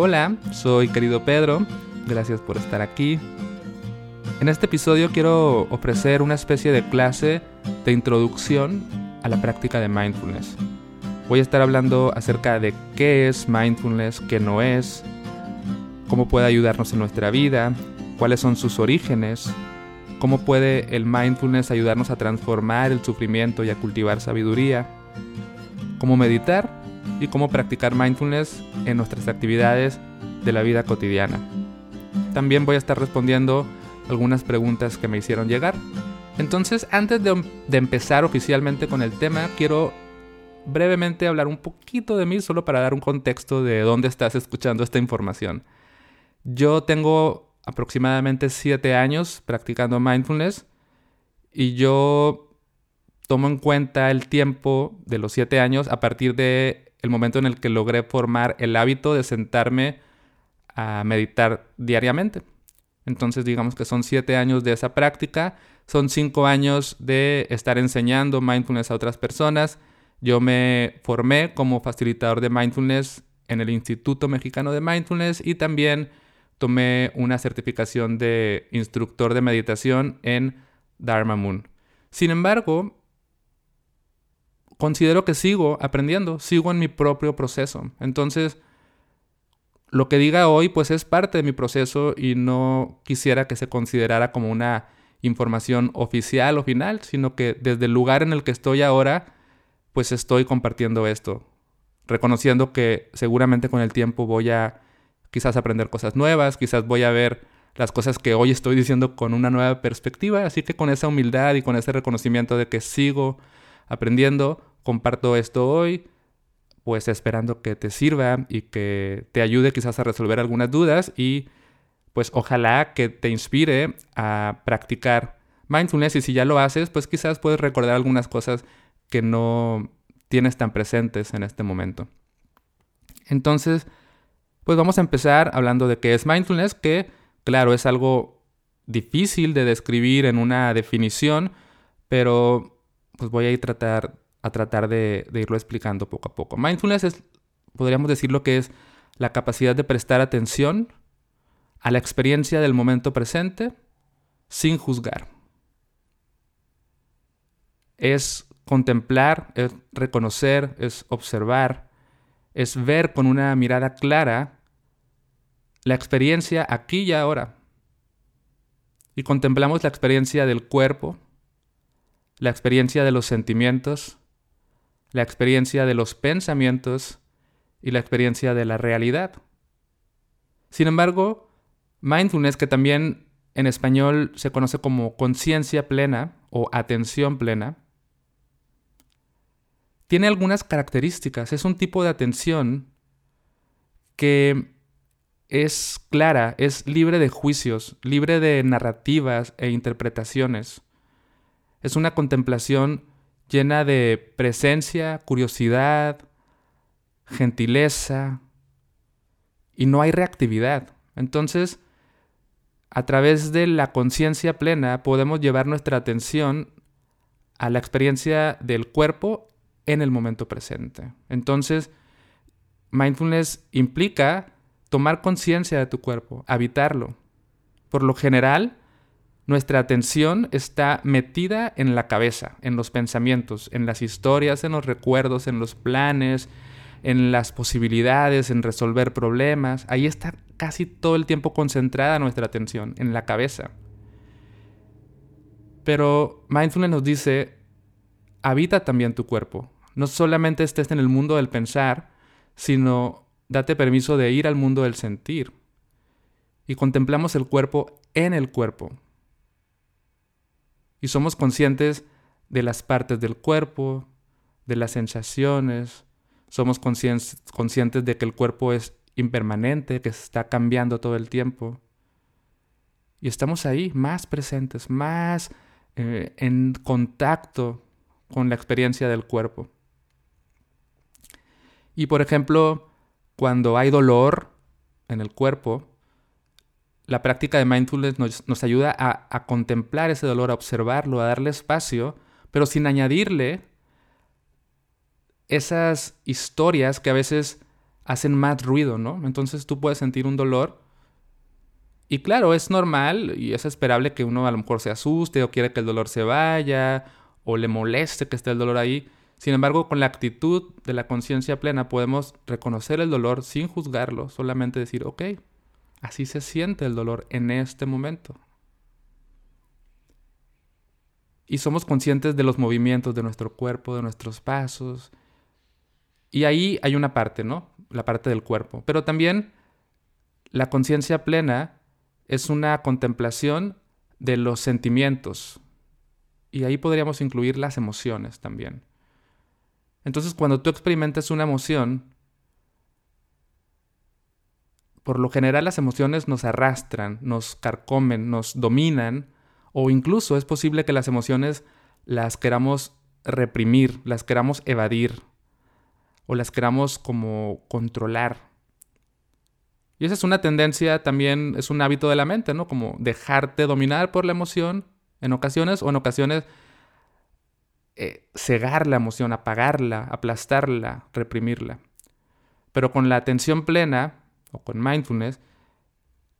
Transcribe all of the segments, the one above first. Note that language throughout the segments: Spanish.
Hola, soy querido Pedro, gracias por estar aquí. En este episodio quiero ofrecer una especie de clase de introducción a la práctica de mindfulness. Voy a estar hablando acerca de qué es mindfulness, qué no es, cómo puede ayudarnos en nuestra vida, cuáles son sus orígenes, cómo puede el mindfulness ayudarnos a transformar el sufrimiento y a cultivar sabiduría, cómo meditar y cómo practicar mindfulness en nuestras actividades de la vida cotidiana. También voy a estar respondiendo algunas preguntas que me hicieron llegar. Entonces, antes de, empezar oficialmente con el tema, quiero brevemente hablar un poquito de mí, solo para dar un contexto de dónde estás escuchando esta información. Yo tengo aproximadamente 7 años practicando mindfulness y yo tomo en cuenta el tiempo de los 7 años a partir de el momento en el que logré formar el hábito de sentarme a meditar diariamente. Entonces digamos que son siete años de esa práctica, son cinco años de estar enseñando mindfulness a otras personas. Yo me formé como facilitador de mindfulness en el Instituto Mexicano de Mindfulness y también tomé una certificación de instructor de meditación en Dharma Moon. Sin embargo, considero que sigo aprendiendo, sigo en mi propio proceso. Entonces, lo que diga hoy pues es parte de mi proceso y no quisiera que se considerara como una información oficial o final, sino que desde el lugar en el que estoy ahora, pues estoy compartiendo esto, reconociendo que seguramente con el tiempo voy a quizás aprender cosas nuevas, quizás voy a ver las cosas que hoy estoy diciendo con una nueva perspectiva, así que con esa humildad y con ese reconocimiento de que sigo aprendiendo, comparto esto hoy, pues esperando que te sirva y que te ayude quizás a resolver algunas dudas y pues ojalá que te inspire a practicar mindfulness y si ya lo haces, pues quizás puedes recordar algunas cosas que no tienes tan presentes en este momento. Entonces, pues vamos a empezar hablando de qué es mindfulness, que claro, es algo difícil de describir en una definición, pero pues voy a tratar a tratar de, irlo explicando poco a poco. Mindfulness es, podríamos decir lo que es la capacidad de prestar atención a la experiencia del momento presente sin juzgar. Es contemplar, es reconocer, es observar, es ver con una mirada clara la experiencia aquí y ahora. Y contemplamos la experiencia del cuerpo, la experiencia de los sentimientos, la experiencia de los pensamientos y la experiencia de la realidad. Sin embargo, mindfulness, que también en español se conoce como conciencia plena o atención plena, tiene algunas características. Es un tipo de atención que es clara, es libre de juicios, libre de narrativas e interpretaciones. Es una contemplación llena de presencia, curiosidad, gentileza, y no hay reactividad. Entonces, a través de la conciencia plena podemos llevar nuestra atención a la experiencia del cuerpo en el momento presente. Entonces, mindfulness implica tomar conciencia de tu cuerpo, habitarlo. Por lo general, nuestra atención está metida en la cabeza, en los pensamientos, en las historias, en los recuerdos, en los planes, en las posibilidades, en resolver problemas. Ahí está casi todo el tiempo concentrada nuestra atención, en la cabeza. Pero mindfulness nos dice, habita también tu cuerpo. No solamente estés en el mundo del pensar, sino date permiso de ir al mundo del sentir. Y contemplamos el cuerpo en el cuerpo, y somos conscientes de las partes del cuerpo, de las sensaciones, somos conscientes de que el cuerpo es impermanente, que está cambiando todo el tiempo. Y estamos ahí, más presentes, más eh, en contacto con la experiencia del cuerpo. Y por ejemplo, cuando hay dolor en el cuerpo, la práctica de mindfulness nos, ayuda a, contemplar ese dolor, a observarlo, a darle espacio, pero sin añadirle esas historias que a veces hacen más ruido, ¿no? Entonces tú puedes sentir un dolor. Y claro, es normal y es esperable que uno a lo mejor se asuste o quiere que el dolor se vaya o le moleste que esté el dolor ahí. Sin embargo, con la actitud de la conciencia plena podemos reconocer el dolor sin juzgarlo, solamente decir, ok, así se siente el dolor en este momento. Y somos conscientes de los movimientos de nuestro cuerpo, de nuestros pasos. Y ahí hay una parte, ¿no? La parte del cuerpo. Pero también la conciencia plena es una contemplación de los sentimientos. Y ahí podríamos incluir las emociones también. Entonces, cuando tú experimentas una emoción, por lo general las emociones nos arrastran, nos carcomen, nos dominan, o incluso es posible que las emociones las queramos reprimir, las queramos evadir, o las queramos como controlar. Y esa es una tendencia también, es un hábito de la mente, ¿no? Como dejarte dominar por la emoción en ocasiones, o en ocasiones eh, cegar la emoción, apagarla, aplastarla, reprimirla. Pero con la atención plena o con mindfulness,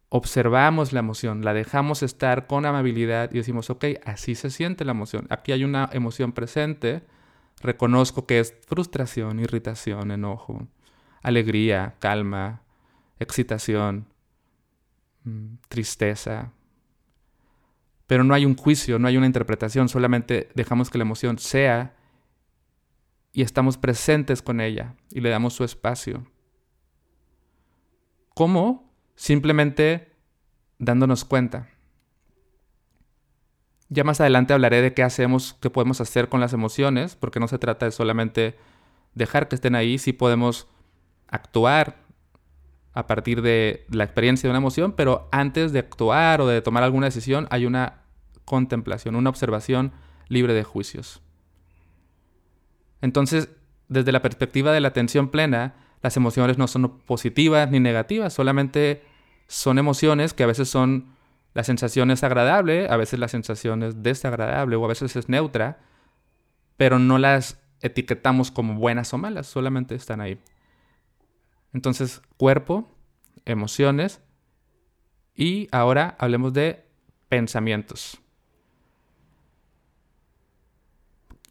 observamos la emoción, la dejamos estar con amabilidad y decimos, ok, así se siente la emoción. Aquí hay una emoción presente, reconozco que es frustración, irritación, enojo, alegría, calma, excitación, mm, tristeza, pero no hay un juicio, no hay una interpretación, solamente dejamos que la emoción sea y estamos presentes con ella y le damos su espacio. ¿Cómo? Simplemente dándonos cuenta. Ya más adelante hablaré de qué hacemos, qué podemos hacer con las emociones, porque no se trata de solamente dejar que estén ahí, sí podemos actuar a partir de la experiencia de una emoción, pero antes de actuar o de tomar alguna decisión hay una contemplación, una observación libre de juicios. Entonces, desde la perspectiva de la atención plena, las emociones no son positivas ni negativas, solamente son emociones que a veces son la sensación es agradable, a veces la sensación es desagradable o a veces es neutra, pero no las etiquetamos como buenas o malas, solamente están ahí. Entonces, cuerpo, emociones y ahora hablemos de pensamientos.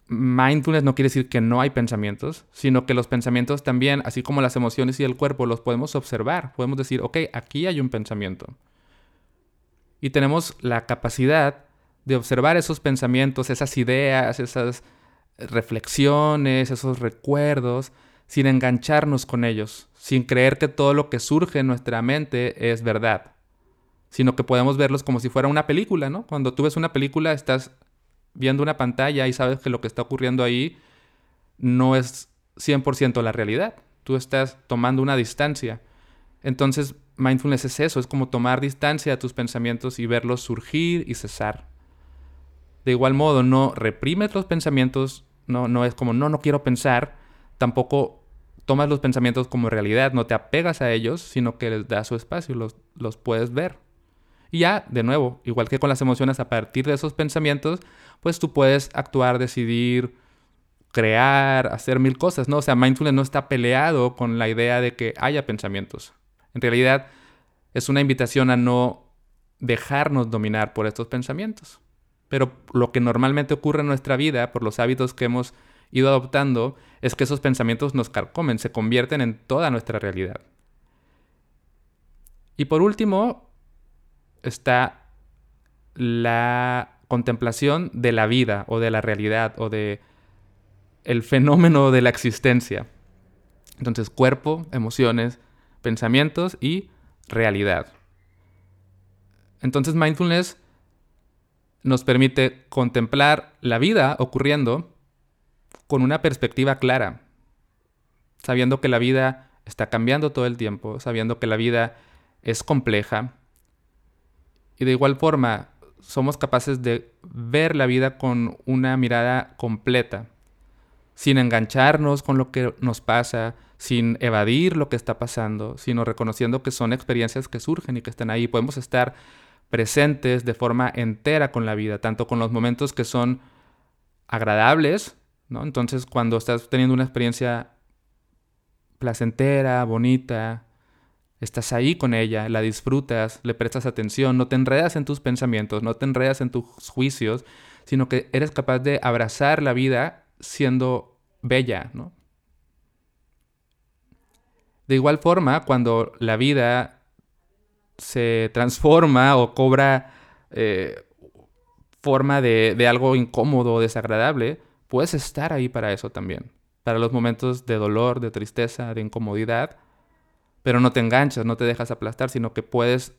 Mindfulness no quiere decir que no hay pensamientos, sino que los pensamientos también, así como las emociones y el cuerpo, los podemos observar. Podemos decir, ok, aquí hay un pensamiento. Y tenemos la capacidad de observar esos pensamientos, esas ideas, esas reflexiones, esos recuerdos, sin engancharnos con ellos, sin creer que todo lo que surge en nuestra mente es verdad, sino que podemos verlos como si fuera una película, ¿no? Cuando tú ves una película estás viendo una pantalla y sabes que lo que está ocurriendo ahí no es 100% la realidad. Tú estás tomando una distancia. Entonces, mindfulness es eso, es como tomar distancia de tus pensamientos y verlos surgir y cesar. De igual modo, no reprimes los pensamientos, no, no es como, no, no quiero pensar, tampoco tomas los pensamientos como realidad, no te apegas a ellos, sino que les das su espacio, los, los puedes ver. Y ya, de nuevo, igual que con las emociones, a partir de esos pensamientos, pues tú puedes actuar, decidir, crear, hacer mil cosas, ¿no? O sea, mindfulness no está peleado con la idea de que haya pensamientos. En realidad, es una invitación a no dejarnos dominar por estos pensamientos. Pero lo que normalmente ocurre en nuestra vida, por los hábitos que hemos ido adoptando, es que esos pensamientos nos carcomen, se convierten en toda nuestra realidad. Y por último, está la contemplación de la vida o de la realidad o de el fenómeno de la existencia. Entonces, cuerpo, emociones, pensamientos y realidad. Entonces, mindfulness nos permite contemplar la vida ocurriendo con una perspectiva clara, sabiendo que la vida está cambiando todo el tiempo, sabiendo que la vida es compleja. Y de igual forma, somos capaces de ver la vida con una mirada completa, sin engancharnos con lo que nos pasa, sin evadir lo que está pasando, sino reconociendo que son experiencias que surgen y que están ahí. Podemos estar presentes de forma entera con la vida, tanto con los momentos que son agradables, ¿no? Entonces, cuando estás teniendo una experiencia placentera, bonita, estás ahí con ella, la disfrutas, le prestas atención, no te enredas en tus pensamientos, no te enredas en tus juicios, sino que eres capaz de abrazar la vida siendo bella, ¿no? De igual forma, cuando la vida se transforma o cobra eh, forma de, de algo incómodo o desagradable, puedes estar ahí para eso también. Para los momentos de dolor, de tristeza, de incomodidad. Pero no te enganchas, no te dejas aplastar, sino que puedes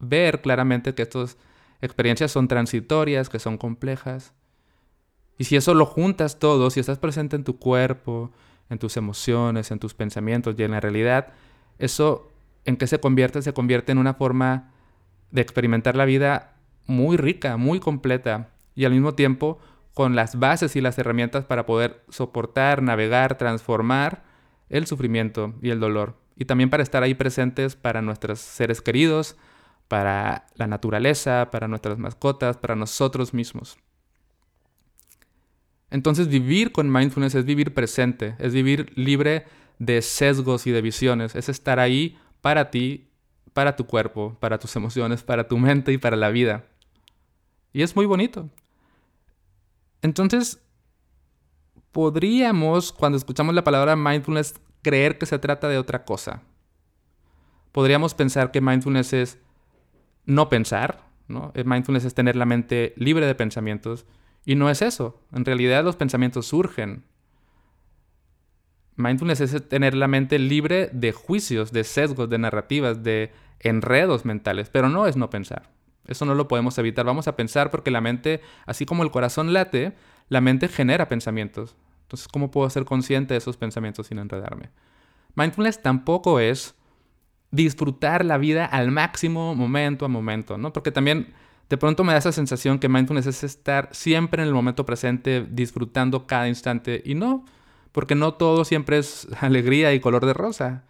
ver claramente que estas experiencias son transitorias, que son complejas. Y si eso lo juntas todo, si estás presente en tu cuerpo, en tus emociones, en tus pensamientos y en la realidad, eso en qué se convierte? Se convierte en una forma de experimentar la vida muy rica, muy completa y al mismo tiempo con las bases y las herramientas para poder soportar, navegar, transformar el sufrimiento y el dolor. Y también para estar ahí presentes para nuestros seres queridos, para la naturaleza, para nuestras mascotas, para nosotros mismos. Entonces vivir con mindfulness es vivir presente, es vivir libre de sesgos y de visiones, es estar ahí para ti, para tu cuerpo, para tus emociones, para tu mente y para la vida. Y es muy bonito. Entonces, podríamos, cuando escuchamos la palabra mindfulness, creer que se trata de otra cosa. Podríamos pensar que mindfulness es no pensar, ¿no? Mindfulness es tener la mente libre de pensamientos y no es eso. En realidad los pensamientos surgen. Mindfulness es tener la mente libre de juicios, de sesgos, de narrativas, de enredos mentales, pero no es no pensar. Eso no lo podemos evitar. Vamos a pensar porque la mente, así como el corazón late, la mente genera pensamientos. Entonces, ¿cómo puedo ser consciente de esos pensamientos sin enredarme? Mindfulness tampoco es disfrutar la vida al máximo momento a momento, ¿no? Porque también de pronto me da esa sensación que mindfulness es estar siempre en el momento presente, disfrutando cada instante. Y no, porque no todo siempre es alegría y color de rosa.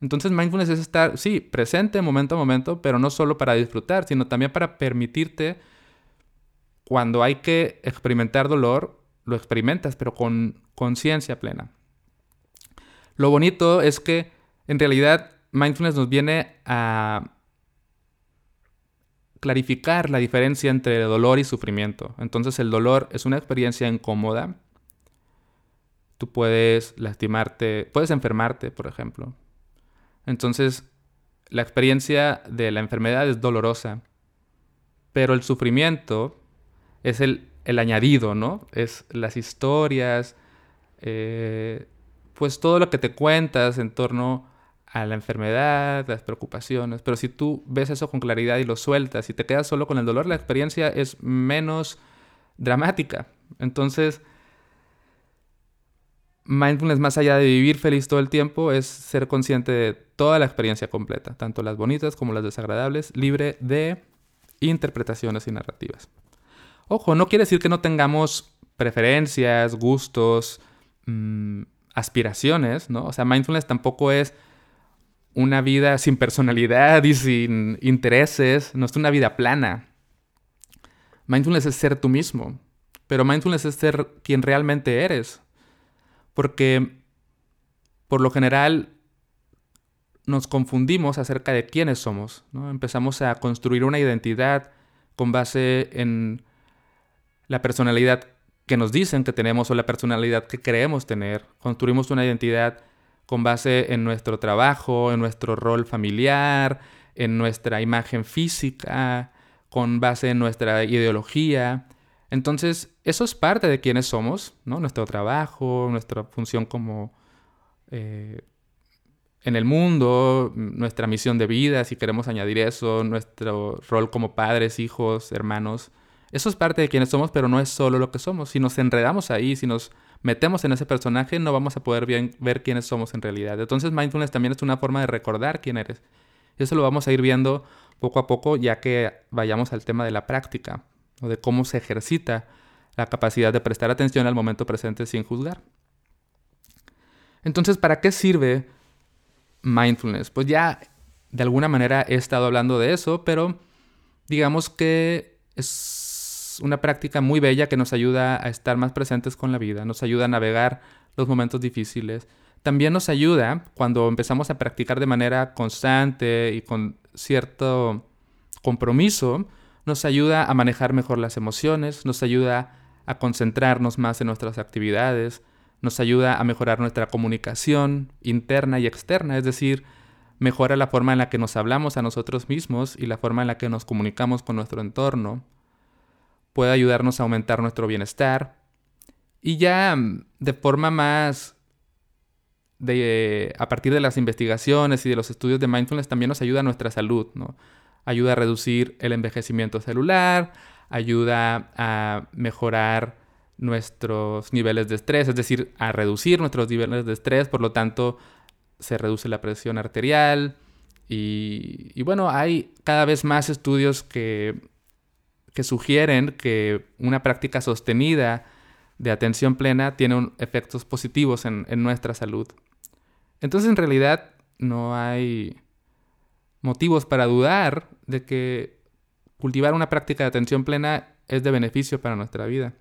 Entonces mindfulness es estar, sí, presente momento a momento, pero no solo para disfrutar, sino también para permitirte, cuando hay que experimentar dolor, lo experimentas, pero con conciencia plena. Lo bonito es que en realidad mindfulness nos viene a clarificar la diferencia entre dolor y sufrimiento. Entonces el dolor es una experiencia incómoda. Tú puedes lastimarte, puedes enfermarte, por ejemplo. Entonces la experiencia de la enfermedad es dolorosa, pero el sufrimiento es el, añadido, ¿no? Es las historias, eh, pues todo lo que te cuentas en torno a la enfermedad, las preocupaciones, pero si tú ves eso con claridad y lo sueltas y te quedas solo con el dolor, la experiencia es menos dramática. Entonces, mindfulness más allá de vivir feliz todo el tiempo es ser consciente de toda la experiencia completa, tanto las bonitas como las desagradables, libre de interpretaciones y narrativas. Ojo, no quiere decir que no tengamos preferencias, gustos, mm, aspiraciones, ¿no? O sea, mindfulness tampoco es una vida sin personalidad y sin intereses, no es una vida plana. Mindfulness es ser tú mismo, pero mindfulness es ser quien realmente eres. Porque por lo general nos confundimos acerca de quiénes somos. ¿no? Empezamos a construir una identidad con base en la personalidad que nos dicen que tenemos o la personalidad que creemos tener. Construimos una identidad con base en nuestro trabajo, en nuestro rol familiar, en nuestra imagen física, con base en nuestra ideología. Entonces, eso es parte de quiénes somos, ¿no? Nuestro trabajo, nuestra función como eh, en el mundo, nuestra misión de vida, si queremos añadir eso, nuestro rol como padres, hijos, hermanos. Eso es parte de quienes somos, pero no es solo lo que somos. Si nos enredamos ahí, si nos metemos en ese personaje, no vamos a poder ver quiénes somos en realidad. Entonces mindfulness también es una forma de recordar quién eres. Eso lo vamos a ir viendo poco a poco ya que vayamos al tema de la práctica o de cómo se ejercita la capacidad de prestar atención al momento presente sin juzgar. Entonces, ¿para qué sirve mindfulness? Pues ya de alguna manera he estado hablando de eso, pero digamos que es una práctica muy bella que nos ayuda a estar más presentes con la vida, nos ayuda a navegar los momentos difíciles, también nos ayuda cuando empezamos a practicar de manera constante y con cierto compromiso, nos ayuda a manejar mejor las emociones, nos ayuda a concentrarnos más en nuestras actividades, nos ayuda a mejorar nuestra comunicación interna y externa, es decir, mejora la forma en la que nos hablamos a nosotros mismos y la forma en la que nos comunicamos con nuestro entorno, puede ayudarnos a aumentar nuestro bienestar y ya mm, de forma más de, a partir de las investigaciones y de los estudios de mindfulness también nos ayuda a nuestra salud, ¿no? Ayuda a reducir el envejecimiento celular, ayuda a mejorar nuestros niveles de estrés, es decir, a reducir nuestros niveles de estrés, por lo tanto se reduce la presión arterial y, y bueno, hay cada vez más estudios que, que sugieren que una práctica sostenida de atención plena tiene efectos positivos en, en nuestra salud. Entonces en realidad no hay motivos para dudar de que cultivar una práctica de atención plena es de beneficio para nuestra vida.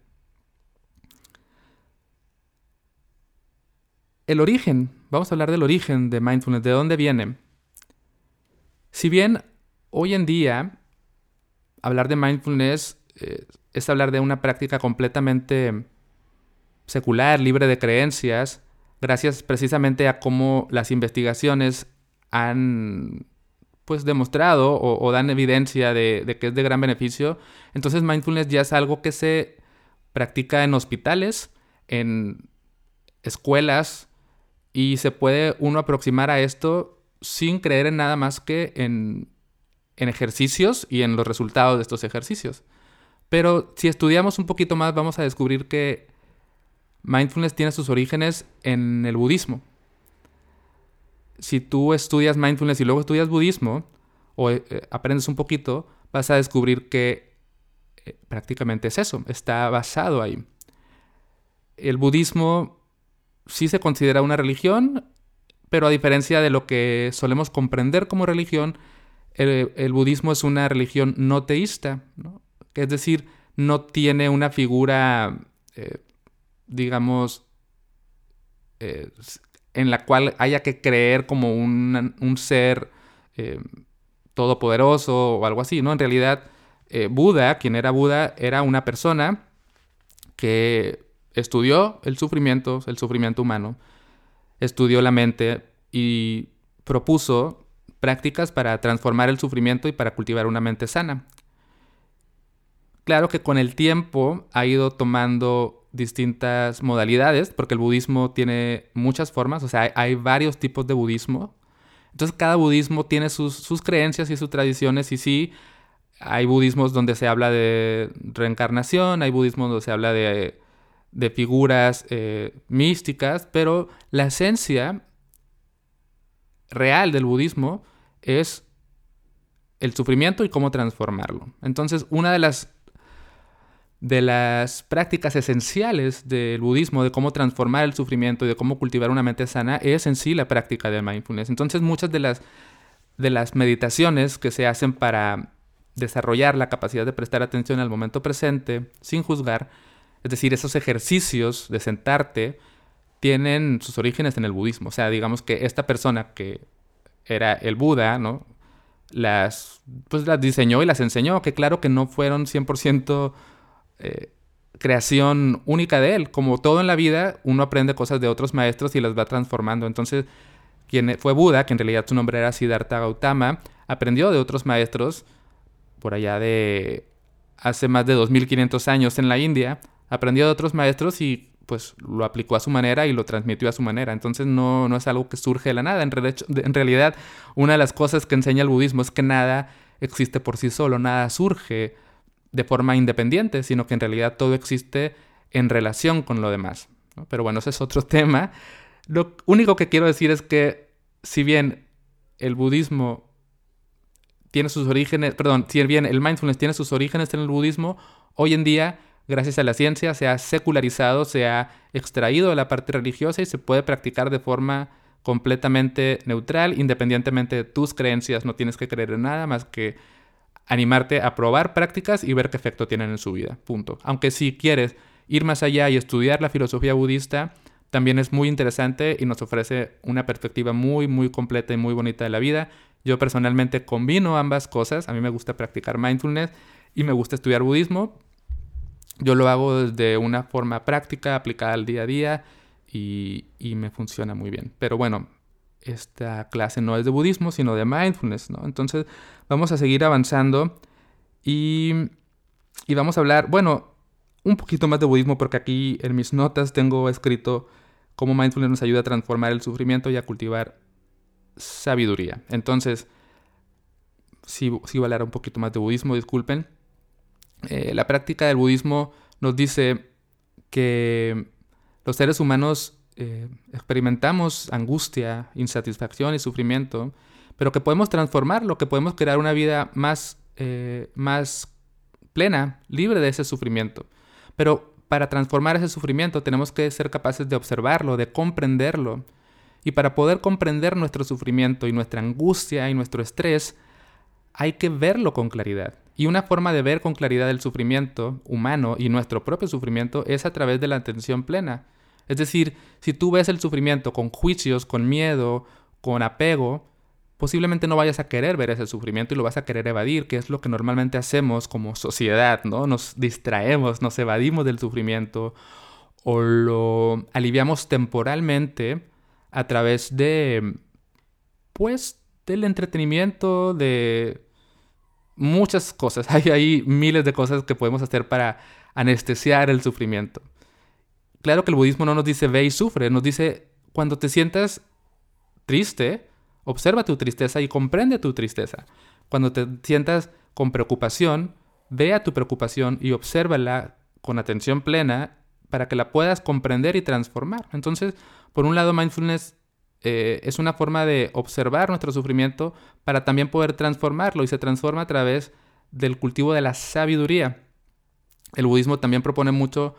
El origen, vamos a hablar del origen de mindfulness, de dónde viene. Si bien hoy en día hablar de mindfulness eh, es hablar de una práctica completamente secular, libre de creencias, gracias precisamente a cómo las investigaciones han pues demostrado o, dan evidencia de, de, que es de gran beneficio. Entonces mindfulness ya es algo que se practica en hospitales, en escuelas y se puede uno aproximar a esto sin creer en nada más que en, en ejercicios y en los resultados de estos ejercicios. Pero si estudiamos un poquito más vamos a descubrir que mindfulness tiene sus orígenes en el budismo. Si tú estudias mindfulness y luego estudias budismo, o eh, aprendes un poquito, vas a descubrir que eh, prácticamente es eso, está basado ahí. El budismo sí se considera una religión, pero a diferencia de lo que solemos comprender como religión, el, budismo es una religión no teísta, es decir, no tiene una figura eh, digamos, eh, en la cual haya que creer como un, ser eh, todopoderoso o algo así, ¿no? En realidad, Buda, quien era Buda, era una persona que estudió el sufrimiento, el sufrimiento humano, estudió la mente y propuso prácticas para transformar el sufrimiento y para cultivar una mente sana. Claro que con el tiempo ha ido tomando distintas modalidades, porque el budismo tiene muchas formas, o sea, hay, varios tipos de budismo. Entonces cada budismo tiene sus, creencias y sus tradiciones y sí, hay budismos donde se habla de reencarnación, hay budismos donde se habla de, figuras eh, místicas, pero la esencia real del budismo es el sufrimiento y cómo transformarlo. Entonces, una de las de las prácticas esenciales del budismo, de cómo transformar el sufrimiento y de cómo cultivar una mente sana, es en sí la práctica del mindfulness. Entonces muchas de las, de las meditaciones que se hacen para desarrollar la capacidad de prestar atención al momento presente sin juzgar, es decir, esos ejercicios de sentarte, tienen sus orígenes en el budismo. O sea, digamos que esta persona que era el Buda, ¿no? Las, pues las diseñó y las enseñó, que claro que no fueron 100% eh, creación única de él. Como todo en la vida, uno aprende cosas de otros maestros y las va transformando. Entonces, quien fue Buda, que en realidad su nombre era Siddhartha Gautama, aprendió de otros maestros por allá de hace más de 2500 años en la India, aprendió de otros maestros y pues lo aplicó a su manera y lo transmitió a su manera. Entonces no, no es algo que surge de la nada. En, realidad, una de las cosas que enseña el budismo es que nada existe por sí solo, nada surge de forma independiente, sino que en realidad todo existe en relación con lo demás. Pero bueno, ese es otro tema. Lo único que quiero decir es que si bien el budismo tiene sus orígenes, perdón, si bien el mindfulness tiene sus orígenes en el budismo, hoy en día, gracias a la ciencia, se ha secularizado, se ha extraído de la parte religiosa y se puede practicar de forma completamente neutral, independientemente de tus creencias. No tienes que creer en nada más que animarte a probar prácticas y ver qué efecto tienen en su vida. Punto. Aunque si quieres ir más allá y estudiar la filosofía budista, también es muy interesante y nos ofrece una perspectiva muy, muy completa y muy bonita de la vida. Yo personalmente combino ambas cosas. A mí me gusta practicar mindfulness y me gusta estudiar budismo. Yo lo hago desde una forma práctica, aplicada al día a día y, me funciona muy bien. Pero bueno, esta clase no es de budismo, sino de mindfulness, ¿no? Entonces vamos a seguir avanzando y, y vamos a hablar, bueno, un poquito más de budismo porque aquí en mis notas tengo escrito cómo mindfulness nos ayuda a transformar el sufrimiento y a cultivar sabiduría. Entonces, si sí voy a hablar un poquito más de budismo, disculpen. Eh, la práctica del budismo nos dice que los seres humanos eh, experimentamos angustia, insatisfacción y sufrimiento, pero que podemos transformarlo, que podemos crear una vida más, eh, más plena, libre de ese sufrimiento. Pero para transformar ese sufrimiento tenemos que ser capaces de observarlo, de comprenderlo. Y para poder comprender nuestro sufrimiento y nuestra angustia y nuestro estrés, hay que verlo con claridad. Y una forma de ver con claridad el sufrimiento humano y nuestro propio sufrimiento es a través de la atención plena. Es decir, si tú ves el sufrimiento con juicios, con miedo, con apego, posiblemente no vayas a querer ver ese sufrimiento y lo vas a querer evadir, que es lo que normalmente hacemos como sociedad, ¿no? Nos distraemos, nos evadimos del sufrimiento o lo aliviamos temporalmente a través de, pues, del entretenimiento, de muchas cosas. Hay ahí miles de cosas que podemos hacer para anestesiar el sufrimiento. Claro que el budismo no nos dice ve y sufre, nos dice cuando te sientas triste, Observa tu tristeza y comprende tu tristeza. Cuando te sientas con preocupación, vea tu preocupación y obsérvala con atención plena para que la puedas comprender y transformar. Entonces, por un lado, mindfulness eh, es una forma de observar nuestro sufrimiento para también poder transformarlo y se transforma a través del cultivo de la sabiduría. El budismo también propone mucho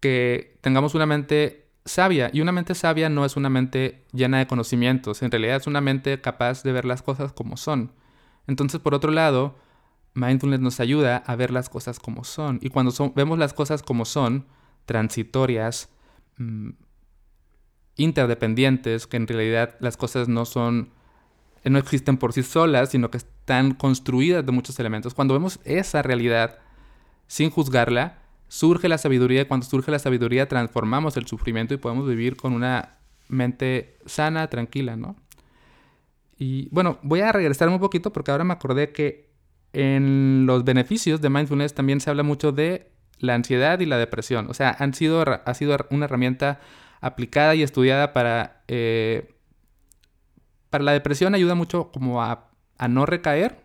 que tengamos una mente sabia. Y una mente sabia no es una mente llena de conocimientos, en realidad es una mente capaz de ver las cosas como son. Entonces, por otro lado, mindfulness nos ayuda a ver las cosas como son. Y cuando vemos las cosas como son, transitorias, mm, interdependientes, que en realidad las cosas no son, no existen por sí solas, sino que están construidas de muchos elementos. Cuando vemos esa realidad sin juzgarla, surge la sabiduría y cuando surge la sabiduría transformamos el sufrimiento y podemos vivir con una mente sana, tranquila, ¿no? Y bueno, voy a regresar un poquito porque ahora me acordé que en los beneficios de mindfulness también se habla mucho de la ansiedad y la depresión. O sea, han sido, ha sido una herramienta aplicada y estudiada para... Eh, para la depresión ayuda mucho como a, no recaer,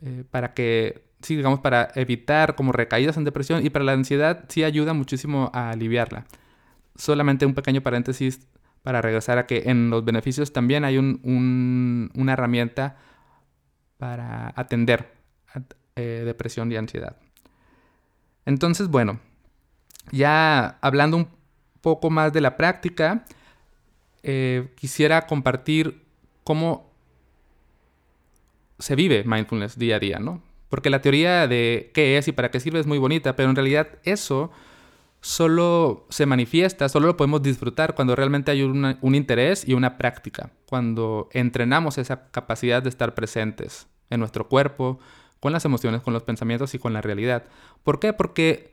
eh, para que sí, digamos, para evitar como recaídas en depresión y para la ansiedad sí ayuda muchísimo a aliviarla. Solamente un pequeño paréntesis para regresar a que en los beneficios también hay una herramienta para atender eh, depresión y ansiedad. Entonces, bueno, ya hablando un poco más de la práctica, eh, quisiera compartir cómo se vive mindfulness día a día, ¿no? Porque la teoría de qué es y para qué sirve es muy bonita, pero en realidad eso solo se manifiesta, solo lo podemos disfrutar cuando realmente hay un interés y una práctica, cuando entrenamos esa capacidad de estar presentes en nuestro cuerpo, con las emociones, con los pensamientos y con la realidad. ¿Por qué? Porque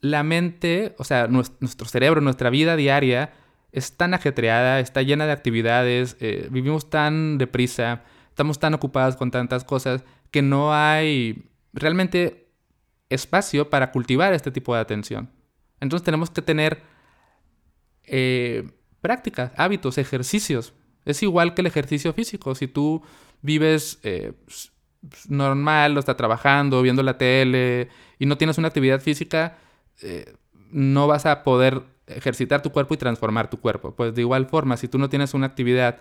la mente, o sea, nuestro cerebro, nuestra vida diaria es tan ajetreada, está llena de actividades, eh, vivimos tan deprisa, estamos tan ocupados con tantas cosas que no hay realmente espacio para cultivar este tipo de atención. Entonces tenemos que tener eh, prácticas, hábitos, ejercicios. Es igual que el ejercicio físico. Si tú vives eh, normal, o estás trabajando, viendo la tele y no tienes una actividad física, eh, no vas a poder ejercitar tu cuerpo y transformar tu cuerpo. Pues de igual forma, si tú no tienes una actividad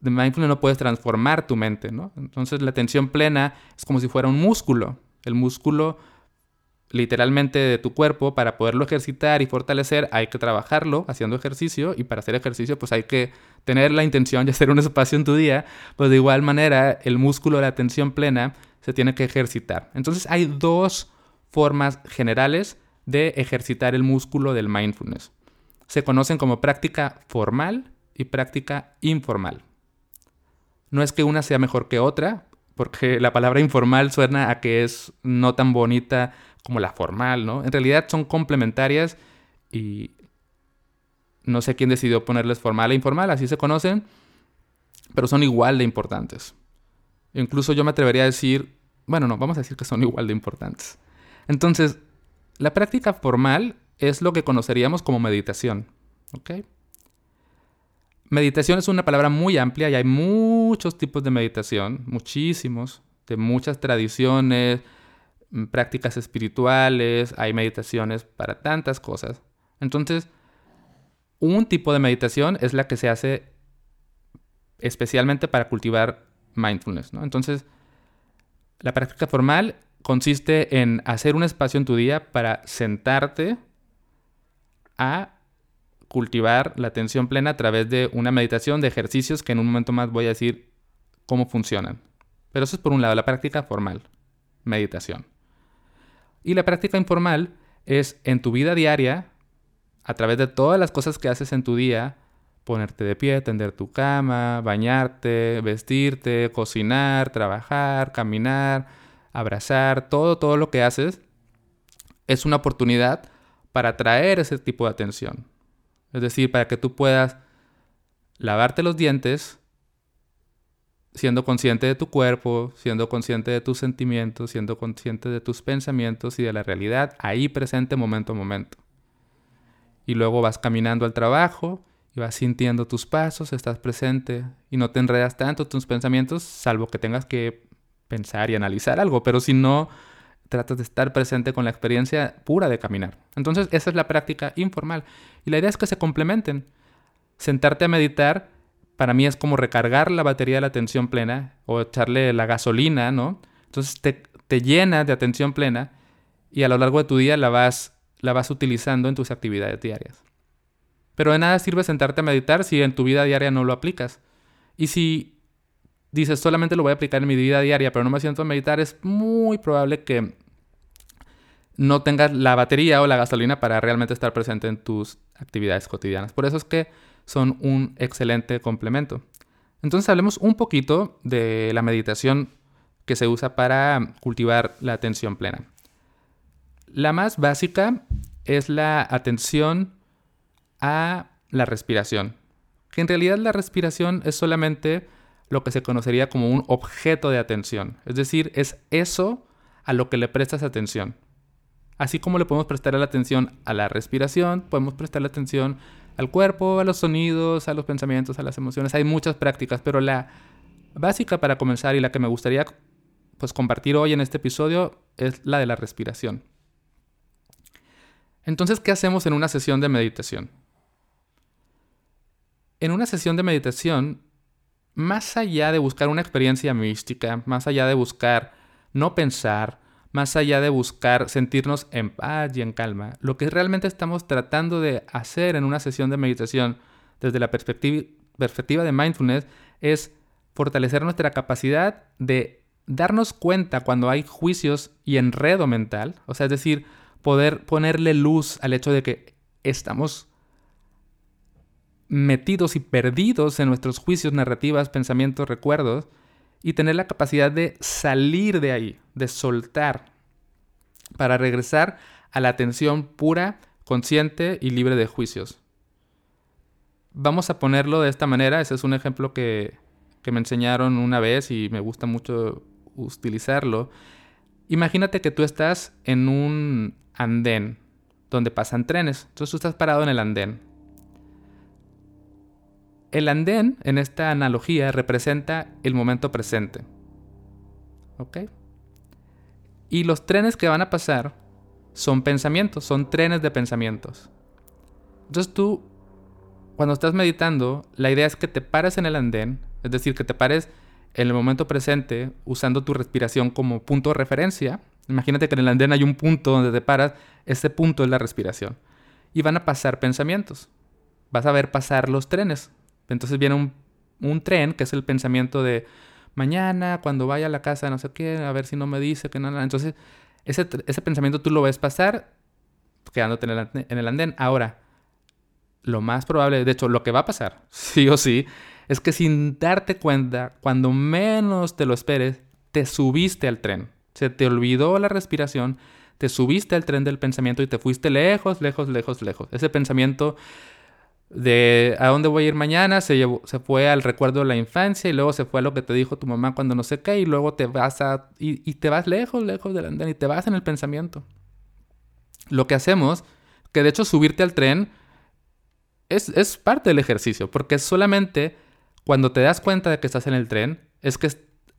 de mindfulness no puedes transformar tu mente, ¿no? Entonces la atención plena es como si fuera un músculo. El músculo literalmente de tu cuerpo, para poderlo ejercitar y fortalecer, hay que trabajarlo haciendo ejercicio y para hacer ejercicio pues hay que tener la intención de hacer un espacio en tu día, pues de igual manera el músculo de la atención plena se tiene que ejercitar. Entonces hay dos formas generales de ejercitar el músculo del mindfulness. se conocen como práctica formal y práctica informal. No es que una sea mejor que otra, porque la palabra informal suena a que es no tan bonita como la formal, ¿no? En realidad son complementarias y no sé quién decidió ponerles formal e informal, así se conocen, pero son igual de importantes. Incluso yo me atrevería a decir, bueno, no, vamos a decir que son igual de importantes. Entonces, la práctica formal es lo que conoceríamos como meditación. Meditación es una palabra muy amplia y hay muchos tipos de meditación, muchísimos, de muchas tradiciones, mm, prácticas espirituales, hay meditaciones para tantas cosas. Entonces, un tipo de meditación es la que se hace especialmente para cultivar mindfulness, ¿no? Entonces, la práctica formal consiste en hacer un espacio en tu día para sentarte a cultivar la atención plena a través de una meditación de ejercicios que en un momento más voy a decir cómo funcionan. Pero eso es por un lado, la práctica formal, meditación. Y la práctica informal es en tu vida diaria, a través de todas las cosas que haces en tu día, ponerte de pie, tender tu cama, bañarte, vestirte, cocinar, trabajar, caminar, abrazar, todo, todo lo que haces, es una oportunidad para traer ese tipo de atención. Es decir, para que tú puedas lavarte los dientes siendo consciente de tu cuerpo, siendo consciente de tus sentimientos, siendo consciente de tus pensamientos y de la realidad ahí presente momento a momento. Y luego vas caminando al trabajo y vas sintiendo tus pasos, estás presente y no te enredas tanto tus pensamientos, salvo que tengas que pensar y analizar algo, pero si no, tratas de estar presente con la experiencia pura de caminar. Entonces, esa es la práctica informal. Y la idea es que se complementen. Sentarte a meditar, para mí es como recargar la batería de la atención plena o echarle la gasolina, ¿no? Entonces te, te llena de atención plena y a lo largo de tu día la vas, la vas utilizando en tus actividades diarias. Pero de nada sirve sentarte a meditar si en tu vida diaria no lo aplicas. Y si dices solamente lo voy a aplicar en mi vida diaria, pero no me siento a meditar, es muy probable que no tengas la batería o la gasolina para realmente estar presente en tus actividades cotidianas. Por eso es que son un excelente complemento. Entonces hablemos un poquito de la meditación que se usa para cultivar la atención plena. La más básica es la atención a la respiración, que en realidad la respiración es solamente lo que se conocería como un objeto de atención. Es decir, es eso a lo que le prestas atención. Así como le podemos prestar la atención a la respiración, podemos prestar la atención al cuerpo, a los sonidos, a los pensamientos, a las emociones. Hay muchas prácticas, pero la básica para comenzar y la que me gustaría pues, compartir hoy en este episodio es la de la respiración. Entonces, ¿qué hacemos en una sesión de meditación? En una sesión de meditación más allá de buscar una experiencia mística, más allá de buscar no pensar, más allá de buscar sentirnos en paz y en calma, lo que realmente estamos tratando de hacer en una sesión de meditación desde la perspectiva, de mindfulness es fortalecer nuestra capacidad de darnos cuenta cuando hay juicios y enredo mental, o sea, es decir, poder ponerle luz al hecho de que estamos metidos y perdidos en nuestros juicios, narrativas, pensamientos, recuerdos, y tener la capacidad de salir de ahí, de soltar, para regresar a la atención pura, consciente y libre de juicios. Vamos a ponerlo de esta manera, ese es un ejemplo que, que me enseñaron una vez y me gusta mucho utilizarlo. Imagínate que tú estás en un andén donde pasan trenes, entonces tú estás parado en el andén el andén, en esta analogía, representa el momento presente. ¿Ok? Y los trenes que van a pasar son pensamientos, son trenes de pensamientos. Entonces tú, cuando estás meditando, la idea es que te pares en el andén, es decir, que te pares en el momento presente usando tu respiración como punto de referencia. Imagínate que en el andén hay un punto donde te paras, ese punto es la respiración. Y van a pasar pensamientos. Vas a ver pasar los trenes, entonces viene un, tren, que es el pensamiento de mañana, cuando vaya a la casa, no sé qué, a ver si no me dice que nada. Entonces, ese, pensamiento tú lo ves pasar quedándote en el, en el andén. Ahora, lo más probable, de hecho, lo que va a pasar, sí o sí, es que sin darte cuenta, cuando menos te lo esperes, te subiste al tren. Se te olvidó la respiración, te subiste al tren del pensamiento y te fuiste lejos, lejos, lejos, lejos. Ese pensamiento de a dónde voy a ir mañana se, se fue al recuerdo de la infancia y luego se fue a lo que te dijo tu mamá cuando no sé qué y luego te vas a... y, y te vas lejos, lejos del andén y te vas en el pensamiento. Lo que hacemos, que de hecho subirte al tren es, parte del ejercicio, porque solamente cuando te das cuenta de que estás en el tren, es que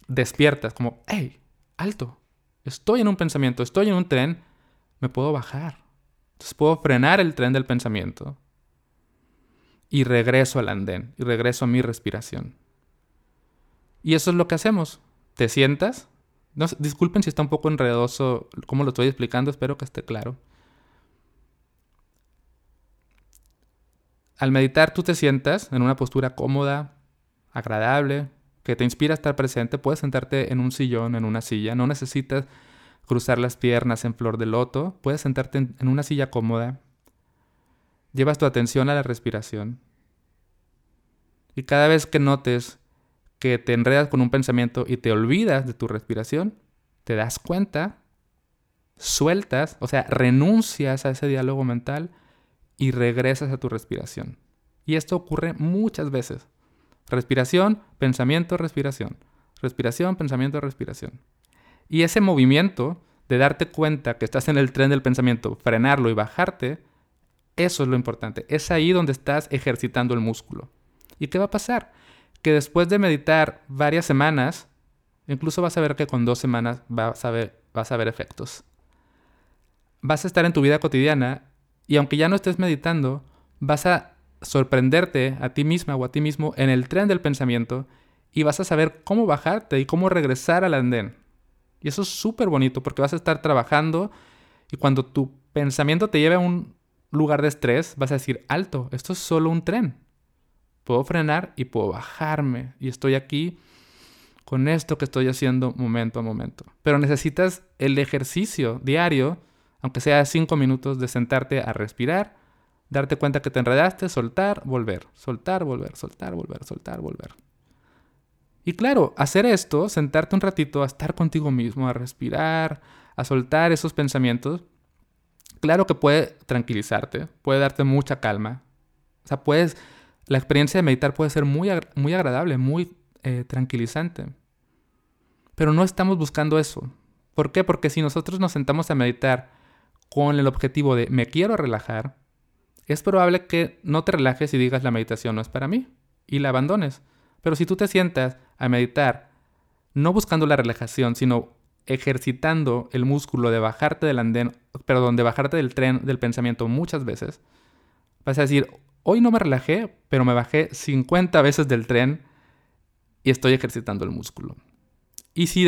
despiertas como, hey, alto, estoy en un pensamiento, estoy en un tren, me puedo bajar. Entonces puedo frenar el tren del pensamiento y regreso al andén y regreso a mi respiración. Y eso es lo que hacemos. Te sientas. No, disculpen si está un poco enredoso cómo lo estoy explicando, espero que esté claro. Al meditar tú te sientas en una postura cómoda, agradable, que te inspira a estar presente. Puedes sentarte en un sillón, en una silla. No necesitas cruzar las piernas en flor de loto. Puedes sentarte en, una silla cómoda. Llevas tu atención a la respiración. Y cada vez que notes que te enredas con un pensamiento y te olvidas de tu respiración, te das cuenta, sueltas, o sea, renuncias a ese diálogo mental y regresas a tu respiración. Y esto ocurre muchas veces. Respiración, pensamiento, respiración. Respiración, pensamiento, respiración. Y ese movimiento de darte cuenta que estás en el tren del pensamiento, frenarlo y bajarte, eso es lo importante. Es ahí donde estás ejercitando el músculo. ¿Y qué va a pasar? Que después de meditar varias semanas, incluso vas a ver que con dos semanas vas a ver, vas a ver efectos. Vas a estar en tu vida cotidiana y aunque ya no estés meditando, vas a sorprenderte a ti misma o a ti mismo en el tren del pensamiento y vas a saber cómo bajarte y cómo regresar al andén. Y eso es súper bonito porque vas a estar trabajando y cuando tu pensamiento te lleve a un lugar de estrés, vas a decir, alto, esto es solo un tren. Puedo frenar y puedo bajarme y estoy aquí con esto que estoy haciendo momento a momento. Pero necesitas el ejercicio diario aunque sea cinco minutos de sentarte a respirar, darte cuenta que te enredaste, soltar, volver, soltar, volver, soltar, volver, soltar, volver. Y claro, hacer esto, sentarte un ratito a estar contigo mismo, a respirar, a soltar esos pensamientos, claro que puede tranquilizarte, puede darte mucha calma. O sea, puedes, la experiencia de meditar puede ser muy, muy agradable, muy eh, tranquilizante. Pero no estamos buscando eso. ¿Por qué? Porque si nosotros nos sentamos a meditar con el objetivo de me quiero relajar, es probable que no te relajes y digas la meditación no es para mí y la abandones. Pero si tú te sientas a meditar, no buscando la relajación, sino ejercitando el músculo de bajarte del andén, perdón, de bajarte del tren del pensamiento muchas veces, vas a decir, hoy no me relajé, pero me bajé 50 veces del tren y estoy ejercitando el músculo. Y si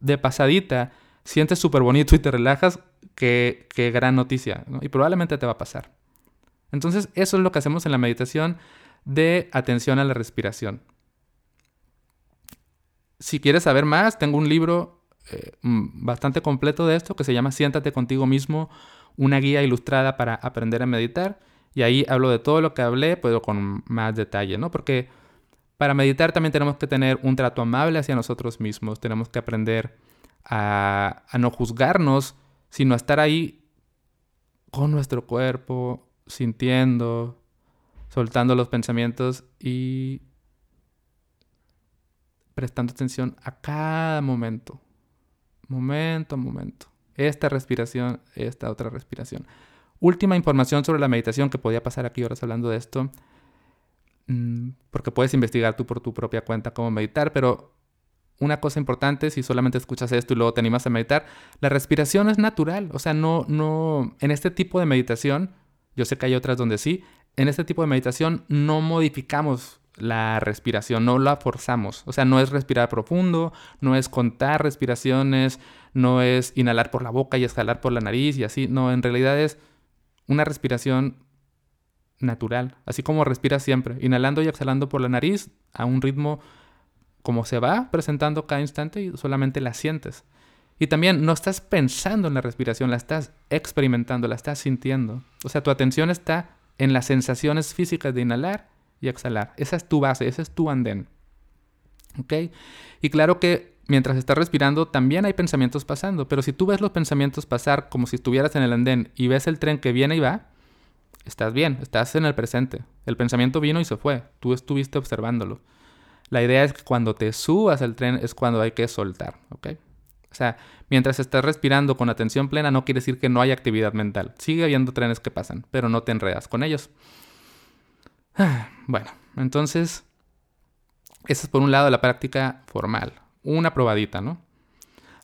de, pasadita sientes súper bonito y te relajas, qué, gran noticia, y probablemente te va a pasar. Entonces, eso es lo que hacemos en la meditación de atención a la respiración. Si quieres saber más, tengo un libro eh, mm, bastante completo de esto que se llama Siéntate contigo mismo, una guía ilustrada para aprender a meditar. Y ahí hablo de todo lo que hablé, pero con más detalle, ¿no? Porque para meditar también tenemos que tener un trato amable hacia nosotros mismos, tenemos que aprender a, no juzgarnos, sino a estar ahí con nuestro cuerpo, sintiendo, soltando los pensamientos y prestando atención a cada momento, momento momento. Esta respiración, esta otra respiración. Última información sobre la meditación que podía pasar aquí horas hablando de esto, mm, porque puedes investigar tú por tu propia cuenta cómo meditar, pero una cosa importante, si solamente escuchas esto y luego te animas a meditar, la respiración es natural. O sea, no, no, en este tipo de meditación, yo sé que hay otras donde sí, en este tipo de meditación no modificamos la respiración, no la forzamos. O sea, no es respirar profundo, no es contar respiraciones, no es inhalar por la boca y exhalar por la nariz y así. No, en realidad es una respiración natural, así como respiras siempre, inhalando y exhalando por la nariz a un ritmo como se va presentando cada instante y solamente la sientes. Y también no estás pensando en la respiración, la estás experimentando, la estás sintiendo. O sea, tu atención está en las sensaciones físicas de inhalar y exhalar. Esa es tu base, ese es tu andén. ¿Ok? Y claro que mientras estás respirando también hay pensamientos pasando, pero si tú ves los pensamientos pasar como si estuvieras en el andén y ves el tren que viene y va, estás bien, estás en el presente. El pensamiento vino y se fue, tú estuviste observándolo. La idea es que cuando te subas al tren es cuando hay que soltar, ¿ok? O sea, mientras estás respirando con atención plena no quiere decir que no hay actividad mental. Sigue habiendo trenes que pasan, pero no te enredas con ellos. Bueno, entonces, esa es por un lado la práctica formal, una probadita, ¿no?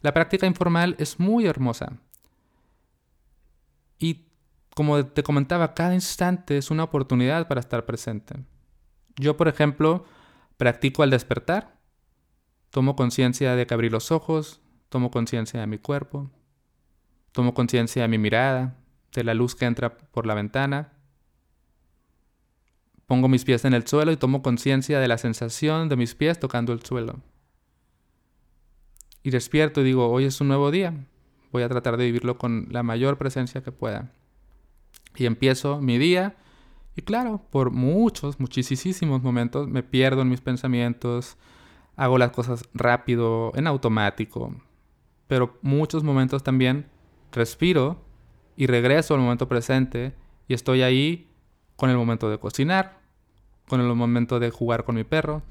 La práctica informal es muy hermosa. Y como te comentaba, cada instante es una oportunidad para estar presente. Yo, por ejemplo, practico al despertar, tomo conciencia de que abrí los ojos, tomo conciencia de mi cuerpo, tomo conciencia de mi mirada, de la luz que entra por la ventana, pongo mis pies en el suelo y tomo conciencia de la sensación de mis pies tocando el suelo. Y despierto y digo, hoy es un nuevo día, voy a tratar de vivirlo con la mayor presencia que pueda. Y empiezo mi día y claro, por muchos, muchísimos momentos me pierdo en mis pensamientos, hago las cosas rápido, en automático, pero muchos momentos también respiro y regreso al momento presente y estoy ahí con el momento de cocinar, con el momento de jugar con mi perro,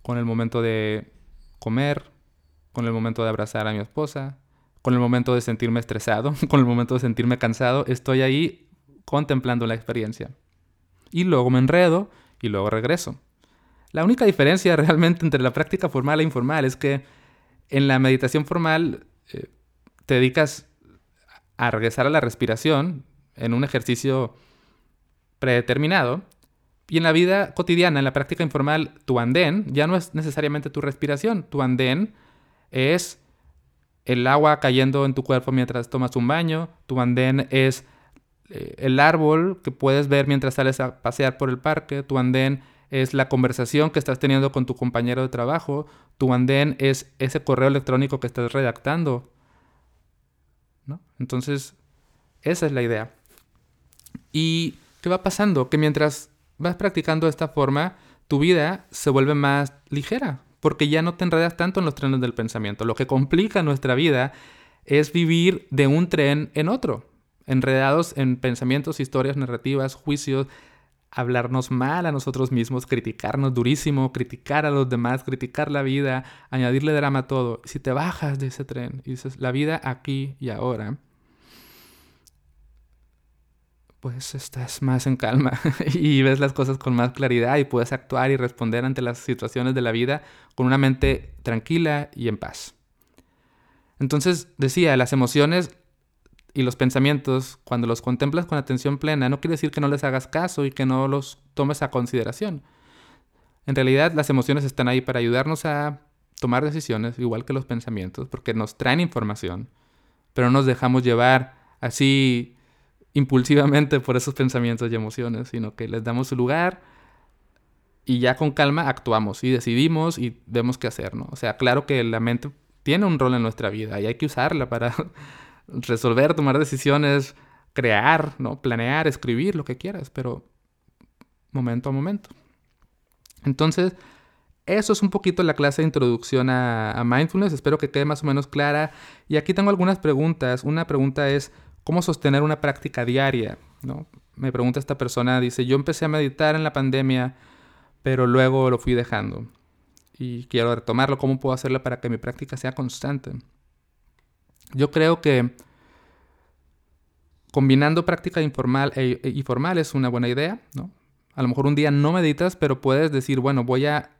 con el momento de comer, con el momento de abrazar a mi esposa, con el momento de sentirme estresado, con el momento de sentirme cansado, estoy ahí contemplando la experiencia. Y luego me enredo y luego regreso. La única diferencia realmente entre la práctica formal e informal es que en la meditación formal eh, te dedicas a regresar a la respiración en un ejercicio predeterminado. Y en la vida cotidiana, en la práctica informal, tu andén ya no es necesariamente tu respiración. Tu andén es el agua cayendo en tu cuerpo mientras tomas un baño. Tu andén es eh, el árbol que puedes ver mientras sales a pasear por el parque, tu andén es la conversación que estás teniendo con tu compañero de trabajo, tu andén es ese correo electrónico que estás redactando. ¿no? Entonces, esa es la idea. ¿Y qué va pasando? Que mientras vas practicando de esta forma, tu vida se vuelve más ligera, porque ya no te enredas tanto en los trenes del pensamiento. Lo que complica nuestra vida es vivir de un tren en otro enredados en pensamientos, historias, narrativas, juicios, hablarnos mal a nosotros mismos, criticarnos durísimo, criticar a los demás, criticar la vida, añadirle drama a todo. Si te bajas de ese tren y dices, la vida aquí y ahora, pues estás más en calma y ves las cosas con más claridad y puedes actuar y responder ante las situaciones de la vida con una mente tranquila y en paz. Entonces, decía, las emociones y los pensamientos, cuando los contemplas con atención plena, no quiere decir que no les hagas caso y que no los tomes a consideración. En realidad, las emociones están ahí para ayudarnos a tomar decisiones, igual que los pensamientos, porque nos traen información, pero no nos dejamos llevar así impulsivamente por esos pensamientos y emociones, sino que les damos su lugar y ya con calma actuamos y decidimos y vemos qué hacer, ¿no? O sea, claro que la mente tiene un rol en nuestra vida y hay que usarla para resolver, tomar decisiones, crear, ¿no? Planear, escribir, lo que quieras, pero momento a momento. Entonces, eso es un poquito la clase de introducción a, mindfulness. Espero que quede más o menos clara. Y aquí tengo algunas preguntas. Una pregunta es, ¿cómo sostener una práctica diaria? ¿No? Me pregunta esta persona, dice, yo empecé a meditar en la pandemia, pero luego lo fui dejando. Y quiero retomarlo. ¿Cómo puedo hacerlo para que mi práctica sea constante? Yo creo que combinando práctica informal e, e, y formal es una buena idea, ¿no? A lo mejor un día no meditas, pero puedes decir, bueno, voy a,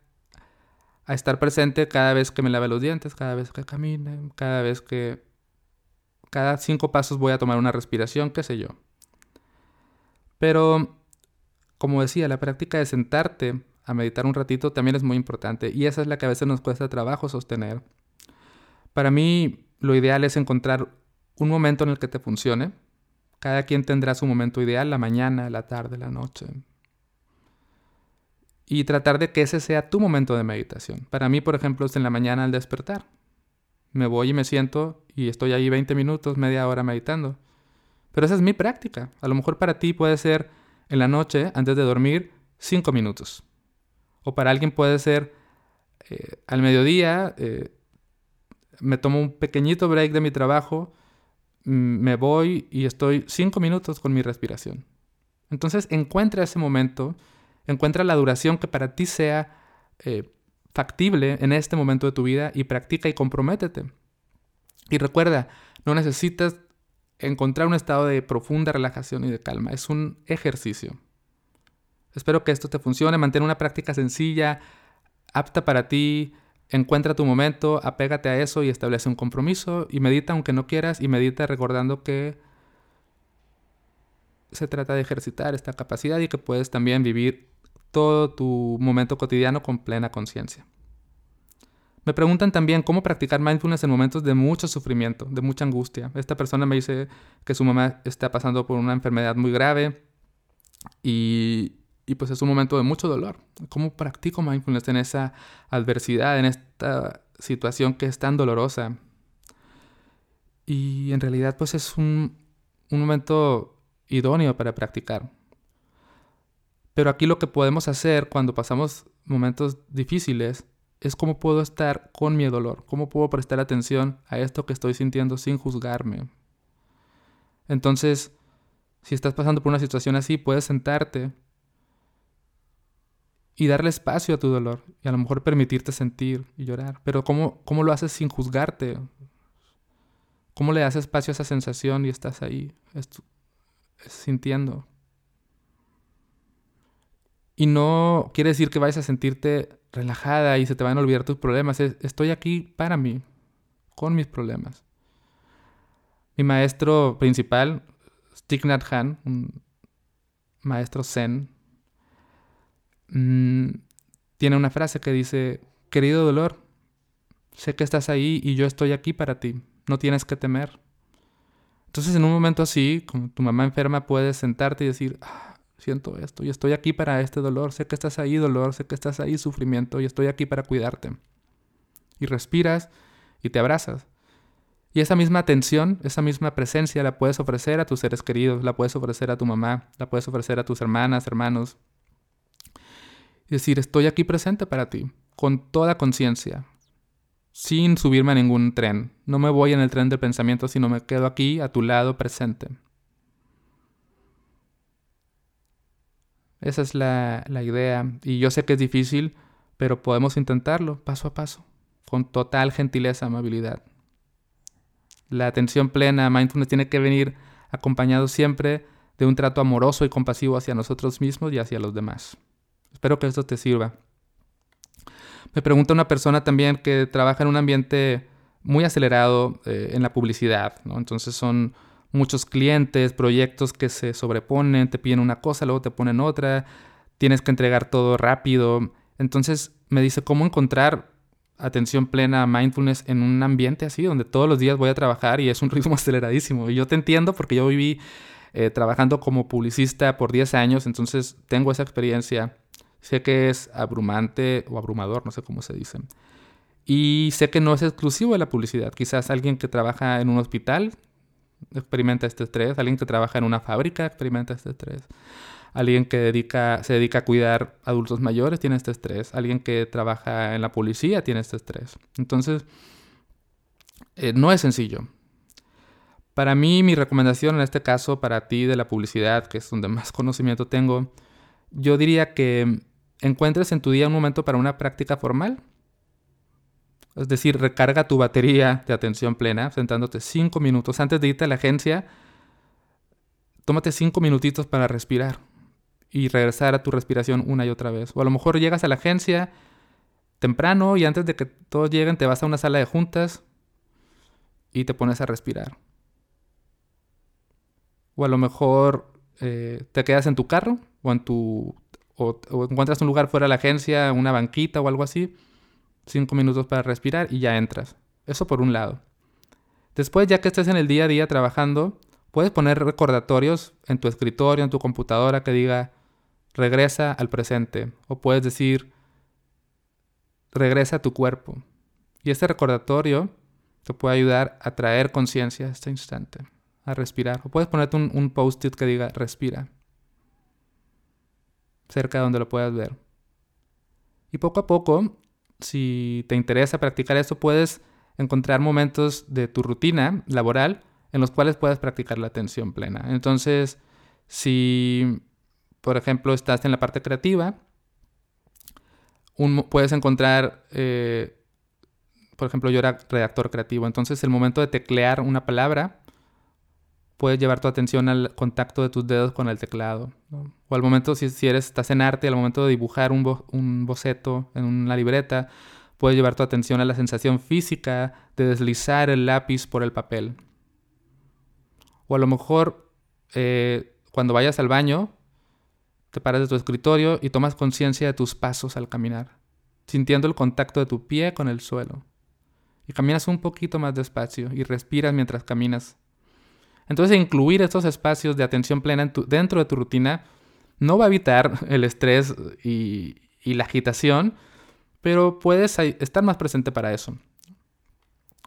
a estar presente cada vez que me lave los dientes, cada vez que camine, cada vez que... Cada cinco pasos voy a tomar una respiración, qué sé yo. Pero, como decía, la práctica de sentarte a meditar un ratito también es muy importante y esa es la que a veces nos cuesta trabajo sostener. Para mí, lo ideal es encontrar un momento en el que te funcione. Cada quien tendrá su momento ideal, la mañana, la tarde, la noche. Y tratar de que ese sea tu momento de meditación. Para mí, por ejemplo, es en la mañana al despertar. Me voy y me siento y estoy ahí 20 minutos, media hora meditando. Pero esa es mi práctica. A lo mejor para ti puede ser En la noche, antes de dormir, 5 minutos. O para alguien puede ser eh, al mediodía, eh, me tomo un pequeñito break de mi trabajo, mm, me voy y estoy 5 minutos con mi respiración. Entonces encuentra ese momento, encuentra la duración que para ti sea eh, factible en este momento de tu vida y practica y comprométete. Y recuerda, no necesitas encontrar un estado de profunda relajación y de calma, es un ejercicio. Espero que esto te funcione, mantén una práctica sencilla, apta para ti, encuentra tu momento, apégate a eso y establece un compromiso y medita aunque no quieras y medita recordando que se trata de ejercitar esta capacidad y que puedes también vivir todo tu momento cotidiano con plena conciencia. Me preguntan también cómo practicar mindfulness en momentos de mucho sufrimiento, de mucha angustia. Esta persona me dice que su mamá está pasando por una enfermedad muy grave y, pues es un momento de mucho dolor. ¿Cómo practico mindfulness en esa adversidad, en esta situación que es tan dolorosa? Y en realidad pues es un, un momento idóneo para practicar. Pero aquí lo que podemos hacer cuando pasamos momentos difíciles es cómo puedo estar con mi dolor, cómo puedo prestar atención a esto que estoy sintiendo sin juzgarme. Entonces, si estás pasando por una situación así, puedes sentarte y darle espacio a tu dolor y a lo mejor permitirte sentir y llorar. Pero ¿cómo, cómo lo haces sin juzgarte? ¿Cómo le das espacio a esa sensación y estás ahí sintiendo? Y no quiere decir que vayas a sentirte relajada y se te van a olvidar tus problemas. estoy aquí para mí, con mis problemas. Mi maestro principal, Thich Hanh, un maestro zen, mm, tiene una frase que dice, querido dolor, sé que estás ahí y yo estoy aquí para ti, no tienes que temer. Entonces en un momento así, como tu mamá enferma, puedes sentarte y decir, ah, siento esto y estoy aquí para este dolor, sé que estás ahí dolor, sé que estás ahí sufrimiento y estoy aquí para cuidarte. Y respiras y te abrazas. Y esa misma atención, esa misma presencia la puedes ofrecer a tus seres queridos, la puedes ofrecer a tu mamá, la puedes ofrecer a tus hermanas, hermanos. Y decir, estoy aquí presente para ti, con toda conciencia, sin subirme a ningún tren. No me voy en el tren del pensamiento, sino me quedo aquí a tu lado presente. Esa es la, idea. Y yo sé que es difícil, pero podemos intentarlo paso a paso, con total gentileza, amabilidad. La atención plena, mindfulness, tiene que venir acompañado siempre de un trato amoroso y compasivo hacia nosotros mismos y hacia los demás. Espero que esto te sirva. Me pregunta una persona también que trabaja en un ambiente muy acelerado eh, en la publicidad, ¿no? Entonces son muchos clientes, proyectos que se sobreponen, te piden una cosa, luego te ponen otra, tienes que entregar todo rápido. Entonces me dice cómo encontrar atención plena, mindfulness en un ambiente así, donde todos los días voy a trabajar y es un ritmo aceleradísimo. Y yo te entiendo porque yo viví eh, trabajando como publicista por 10 años, entonces tengo esa experiencia. Sé que es abrumante o abrumador, no sé cómo se dice. Y sé que no es exclusivo de la publicidad. Quizás alguien que trabaja en un hospital experimenta este estrés, alguien que trabaja en una fábrica experimenta este estrés, alguien que se dedica a cuidar adultos mayores tiene este estrés, alguien que trabaja en la policía tiene este estrés. Entonces, eh, no es sencillo. Para mí, mi recomendación en este caso, para ti de la publicidad, que es donde más conocimiento tengo, yo diría que encuentres en tu día un momento para una práctica formal es decir, recarga tu batería de atención plena sentándote cinco minutos. Antes de irte a la agencia, tómate cinco minutitos para respirar y regresar a tu respiración una y otra vez. O a lo mejor llegas a la agencia temprano y antes de que todos lleguen te vas a una sala de juntas y te pones a respirar. O a lo mejor eh, te quedas en tu carro o en tu o, encuentras un lugar fuera de la agencia, una banquita o algo así cinco minutos para respirar y ya entras. Eso por un lado. Después, ya que estés en el día a día trabajando, puedes poner recordatorios en tu escritorio, en tu computadora que diga regresa al presente. O puedes decir regresa a tu cuerpo. Y este recordatorio te puede ayudar a traer conciencia a este instante, a respirar. O puedes ponerte un, un post-it que diga respira. cerca de donde lo puedas ver. Y poco a poco, si te interesa practicar esto, puedes encontrar momentos de tu rutina laboral en los cuales puedas practicar la atención plena. Entonces, si, por ejemplo, estás en la parte creativa, puedes encontrar, eh, por ejemplo, yo era redactor creativo, entonces el momento de teclear una palabra, puedes llevar tu atención al contacto de tus dedos con el teclado. O al momento, si, eres, estás en arte, al momento de dibujar un, un boceto en una libreta, puedes llevar tu atención a la sensación física de deslizar el lápiz por el papel. O a lo mejor eh, cuando vayas al baño, te paras de tu escritorio y tomas conciencia de tus pasos al caminar, sintiendo el contacto de tu pie con el suelo. Y caminas un poquito más despacio y respiras mientras caminas entonces, incluir estos espacios de atención plena dentro de tu rutina no va a evitar el estrés y, la agitación, pero puedes estar más presente para eso.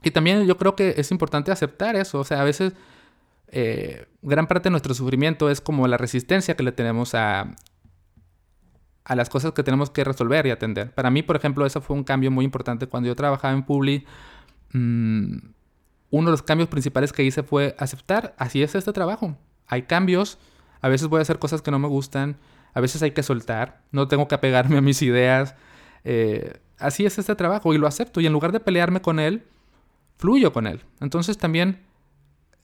Y también yo creo que es importante aceptar eso. O sea, a veces eh, gran parte de nuestro sufrimiento es como la resistencia que le tenemos a, las cosas que tenemos que resolver y atender. Para mí, por ejemplo, eso fue un cambio muy importante cuando yo trabajaba en Publi. Mm, uno de los cambios principales que hice fue aceptar, así es este trabajo. Hay cambios, a veces voy a hacer cosas que no me gustan, a veces hay que soltar, no tengo que apegarme a mis ideas. Eh, así es este trabajo y lo acepto y en lugar de pelearme con él, fluyo con él. Entonces también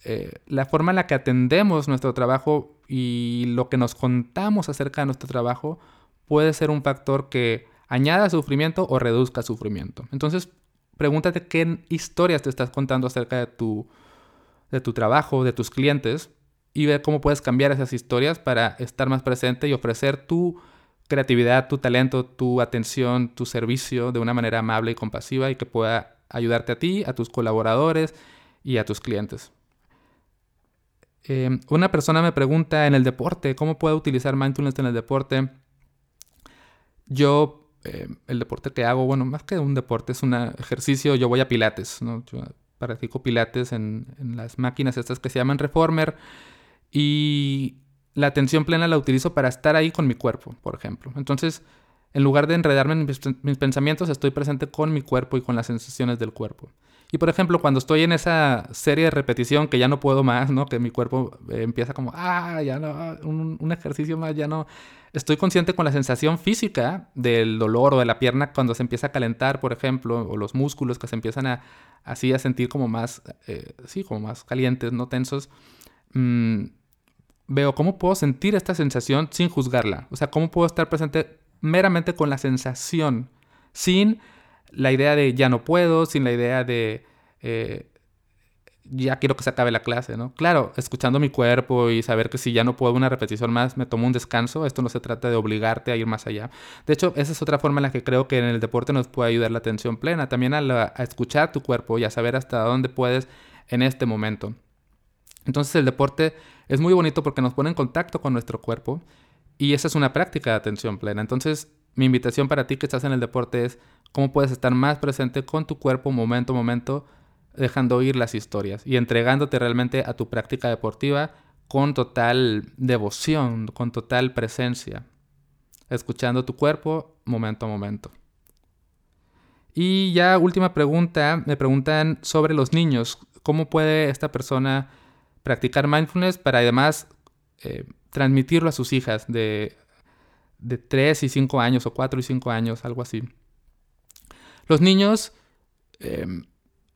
eh, la forma en la que atendemos nuestro trabajo y lo que nos contamos acerca de nuestro trabajo puede ser un factor que añada sufrimiento o reduzca sufrimiento. Entonces, pregúntate qué historias te estás contando acerca de tu, de tu trabajo, de tus clientes, y ve cómo puedes cambiar esas historias para estar más presente y ofrecer tu creatividad, tu talento, tu atención, tu servicio de una manera amable y compasiva y que pueda ayudarte a ti, a tus colaboradores y a tus clientes. Em, una persona me pregunta en el deporte, ¿cómo puedo utilizar mindfulness en el deporte? Yo eh, el deporte que hago, bueno, más que un deporte, es un ejercicio, yo voy a pilates, ¿no? Yo practico pilates en, las máquinas estas que se llaman reformer y la atención plena la utilizo para estar ahí con mi cuerpo, por ejemplo. Entonces, en lugar de enredarme en mis, pensamientos, estoy presente con mi cuerpo y con las sensaciones del cuerpo. Y por ejemplo, cuando estoy en esa serie de repetición que ya no puedo más, ¿no? Que mi cuerpo eh, empieza como, ah, ya no, un, ejercicio más, ya no, estoy consciente con la sensación física del dolor o de la pierna cuando se empieza a calentar, por ejemplo, o los músculos que se empiezan a así a sentir como más, eh, sí, como más calientes, no tensos. Mm, veo cómo puedo sentir esta sensación sin juzgarla. O sea, cómo puedo estar presente meramente con la sensación, sin la idea de ya no puedo, sin la idea de eh, ya quiero que se acabe la clase, ¿no? Claro, escuchando mi cuerpo y saber que si ya no puedo una repetición más, me tomo un descanso. Esto no se trata de obligarte a ir más allá. De hecho, esa es otra forma en la que creo que en el deporte nos puede ayudar la atención plena. También a, escuchar tu cuerpo y a saber hasta dónde puedes en este momento. Entonces el deporte es muy bonito porque nos pone en contacto con nuestro cuerpo y esa es una práctica de atención plena. Entonces mi invitación para ti que estás en el deporte es cómo puedes estar más presente con tu cuerpo momento a momento dejando oír las historias y entregándote realmente a tu práctica deportiva con total devoción, con total presencia, escuchando tu cuerpo momento a momento. Y ya última pregunta, me preguntan sobre los niños, ¿cómo puede esta persona practicar mindfulness para además eh, transmitirlo a sus hijas de, de 3 y 5 años o 4 y 5 años, algo así? Los niños... Em,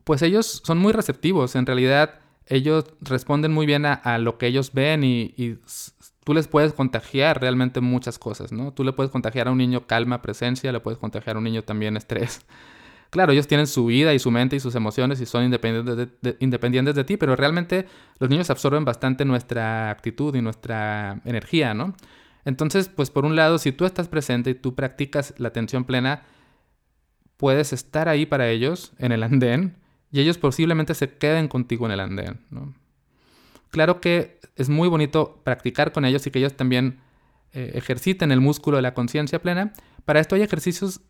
pues ellos son muy receptivos. En realidad, ellos responden muy bien a, lo que ellos ven y, tú les puedes contagiar realmente muchas cosas, ¿no? Tú le puedes contagiar a un niño calma, presencia, le puedes contagiar a un niño también estrés. Claro, ellos tienen su vida y su mente y sus emociones y son independientes de, independientes de ti, pero realmente los niños absorben bastante nuestra actitud y nuestra energía, ¿no? Entonces, pues por un lado, si tú estás presente y tú practicas la atención plena, puedes estar ahí para ellos en el andén y ellos posiblemente se queden contigo en el andén. Claro que es muy bonito practicar con ellos y que ellos también eh, ejerciten el músculo de la conciencia plena. Para esto hay ejercicios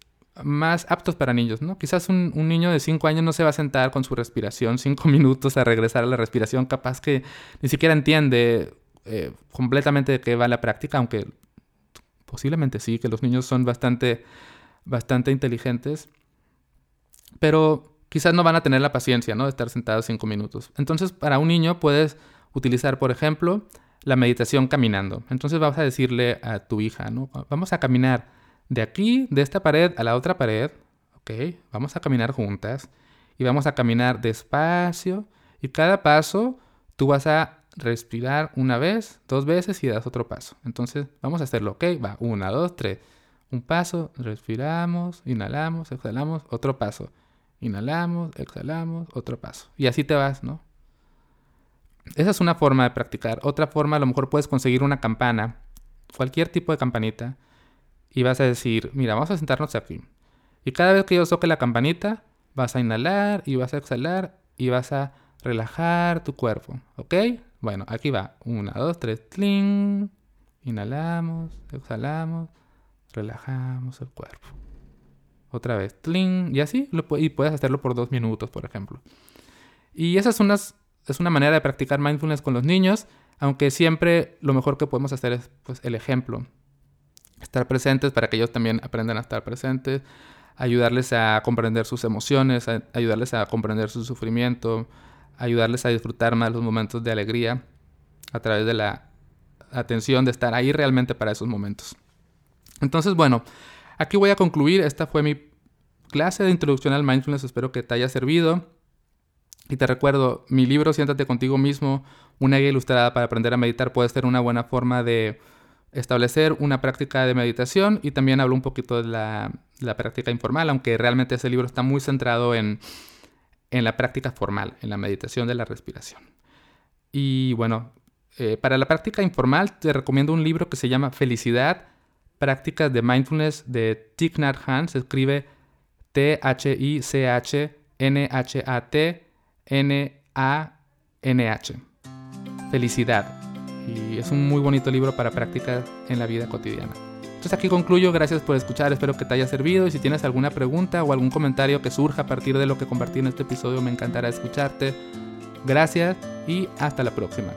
más aptos para niños, ¿no? Quizás un, niño de 5 años no se va a sentar con su respiración 5 minutos a regresar a la respiración, capaz que ni siquiera entiende eh, completamente qué va la práctica, aunque posiblemente sí, que los niños son bastante, bastante inteligentes, pero quizás no van a tener la paciencia, ¿no? De estar sentados cinco minutos. Entonces, para un niño puedes utilizar, por ejemplo, la meditación caminando. Entonces vas a decirle a tu hija, ¿no? Vamos a caminar de aquí, de esta pared a la otra pared, ¿ok? Vamos a caminar juntas y vamos a caminar despacio y cada paso tú vas a respirar una vez, dos veces y das otro paso. Entonces vamos a hacerlo, ¿ok? Va, una, dos, tres. Un paso, respiramos, inhalamos, exhalamos, otro paso. Inhalamos, exhalamos, otro paso. Y así te vas, ¿no? Esa es una forma de practicar. Otra forma, a lo mejor puedes conseguir una campana, cualquier tipo de campanita, y vas a decir, mira, vamos a sentarnos aquí. Y cada vez que yo toque la campanita, vas a inhalar y vas a exhalar y vas a relajar tu cuerpo, ¿ok? Bueno, aquí va. Una, dos, tres, tling. Inhalamos, exhalamos, relajamos el cuerpo. Otra vez, tling. Y así, y puedes hacerlo por dos minutos, por ejemplo. Y esa es es una manera de practicar mindfulness con los niños, aunque siempre lo mejor que podemos hacer es pues, el ejemplo. Estar presentes para que ellos también aprendan a estar presentes, ayudarles a comprender sus emociones, ayudarles a comprender su sufrimiento, ayudarles a disfrutar más los momentos de alegría a través de la atención, de estar ahí realmente para esos momentos. Entonces, bueno, aquí voy a concluir. Esta fue mi clase de introducción al mindfulness. Espero que te haya servido. Y te recuerdo, mi libro Siéntate contigo mismo, una guía ilustrada para aprender a meditar puede ser una buena forma de establecer una práctica de meditación y también hablo un poquito de la, práctica informal, aunque realmente ese libro está muy centrado en, en, la práctica formal, en la meditación de la respiración. Y bueno, eh, para la práctica informal te recomiendo un libro que se llama Felicidad, Prácticas de Mindfulness de Thich Nhat Hanh, se escribe T-H-I-C-H-N-H-A-T N-A-N-H. Felicidad. Y es un muy bonito libro para practicar en la vida cotidiana. Entonces aquí concluyo, gracias por escuchar, espero que te haya servido y si tienes alguna pregunta o algún comentario que surja a partir de lo que compartí en este episodio me encantará escucharte. Gracias y hasta la próxima.